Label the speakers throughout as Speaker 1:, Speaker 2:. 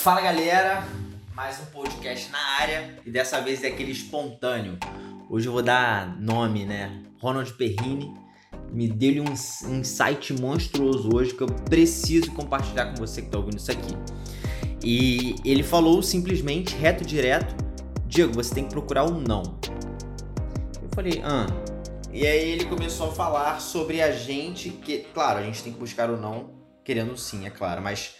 Speaker 1: Fala galera, mais um podcast na área e dessa vez é aquele espontâneo. Hoje eu vou dar nome, né? Ronald Perrini me deu um insight monstruoso hoje que eu preciso compartilhar com você que está ouvindo isso aqui. E ele falou simplesmente, reto direto, Diego, você tem que procurar um não. Eu falei, ah. E aí ele começou a falar sobre a gente, que, claro, a gente tem que buscar o não, querendo sim, é claro, mas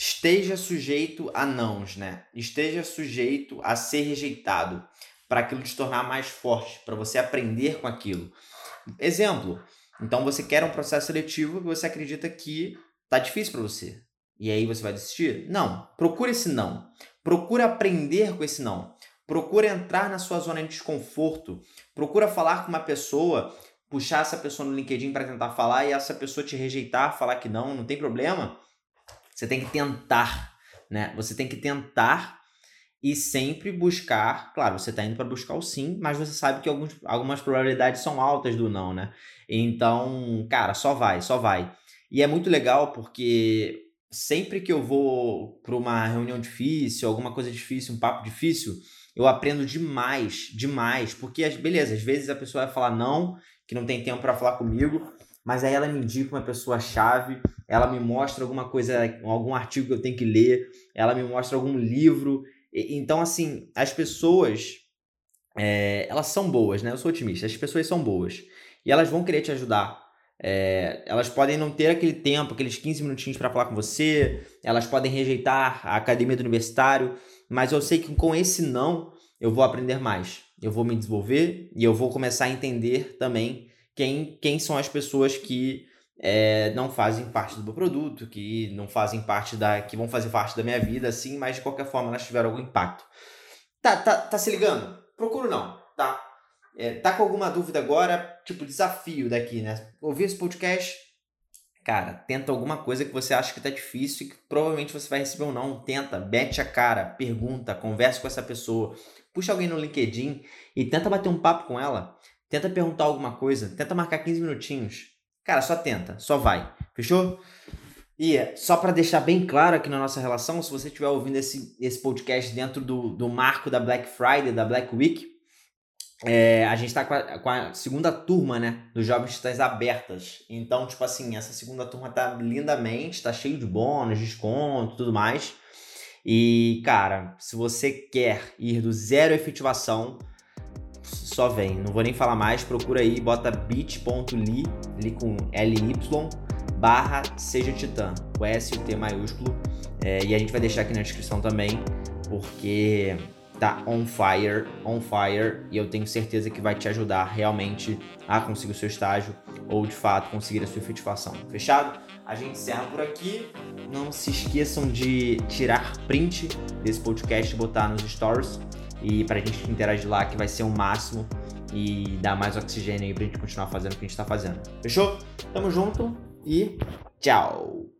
Speaker 1: esteja sujeito a nãos, né? Esteja sujeito a ser rejeitado, para aquilo te tornar mais forte, para você aprender com aquilo. Exemplo, então você quer um processo seletivo que você acredita que tá difícil para você. E aí você vai desistir? Não. Procura esse não. Procura aprender com esse não. Procura entrar na sua zona de desconforto. Procura falar com uma pessoa, puxar essa pessoa no LinkedIn para tentar falar e essa pessoa te rejeitar, falar que não, não tem problema. Você tem que tentar, né? Você tem que tentar e sempre buscar, claro, você está indo para buscar o sim, mas você sabe que alguns, algumas probabilidades são altas do não, né? Então, cara, só vai, só vai. E é muito legal porque sempre que eu vou para uma reunião difícil, alguma coisa difícil, um papo difícil, eu aprendo demais, demais, porque beleza, às vezes a pessoa vai falar não, que não tem tempo para falar comigo, mas aí ela me indica uma pessoa chave, ela me mostra alguma coisa, algum artigo que eu tenho que ler, ela me mostra algum livro, então, assim, as pessoas, é, elas são boas, né? Eu sou otimista, as pessoas são boas. E elas vão querer te ajudar. É, elas podem não ter aquele tempo, aqueles 15 minutinhos para falar com você, elas podem rejeitar a academia do universitário, mas eu sei que com esse não eu vou aprender mais, eu vou me desenvolver e eu vou começar a entender também quem, quem são as pessoas que é, não fazem parte do meu produto, que não fazem parte da. que vão fazer parte da minha vida, assim, mas de qualquer forma elas tiveram algum impacto. Tá, tá, tá se ligando? Procuro não, tá? É, tá com alguma dúvida agora? Tipo, desafio daqui, né? Ouvir esse podcast, cara, tenta alguma coisa que você acha que tá difícil e que provavelmente você vai receber ou não. Tenta, mete a cara, pergunta, conversa com essa pessoa, puxa alguém no LinkedIn e tenta bater um papo com ela. Tenta perguntar alguma coisa, tenta marcar 15 minutinhos Cara, só tenta, só vai. Fechou? E só para deixar bem claro aqui na nossa relação, se você estiver ouvindo esse, esse podcast dentro do, do marco da Black Friday, da Black Week, é, a gente está com, com, a segunda turma, né, dos Jovens Titãs abertas. Então, tipo assim, essa segunda turma tá lindamente, tá cheio de bônus, desconto, tudo mais. E, cara, se você quer ir do zero efetivação só vem. Não vou nem falar mais, procura aí, bota bit.ly, ali com LY, barra Seja Titã, o S e T maiúsculo. É, e a gente vai deixar aqui na descrição também, porque tá on fire, on fire, e eu tenho certeza que vai te ajudar realmente a conseguir o seu estágio ou de fato conseguir a sua efetivação. Fechado? A gente encerra por aqui. Não se esqueçam de tirar print desse podcast e botar nos stories e pra gente interagir lá que vai ser o máximo e dar mais oxigênio aí pra gente continuar fazendo o que a gente tá fazendo. Fechou? Tamo junto e tchau!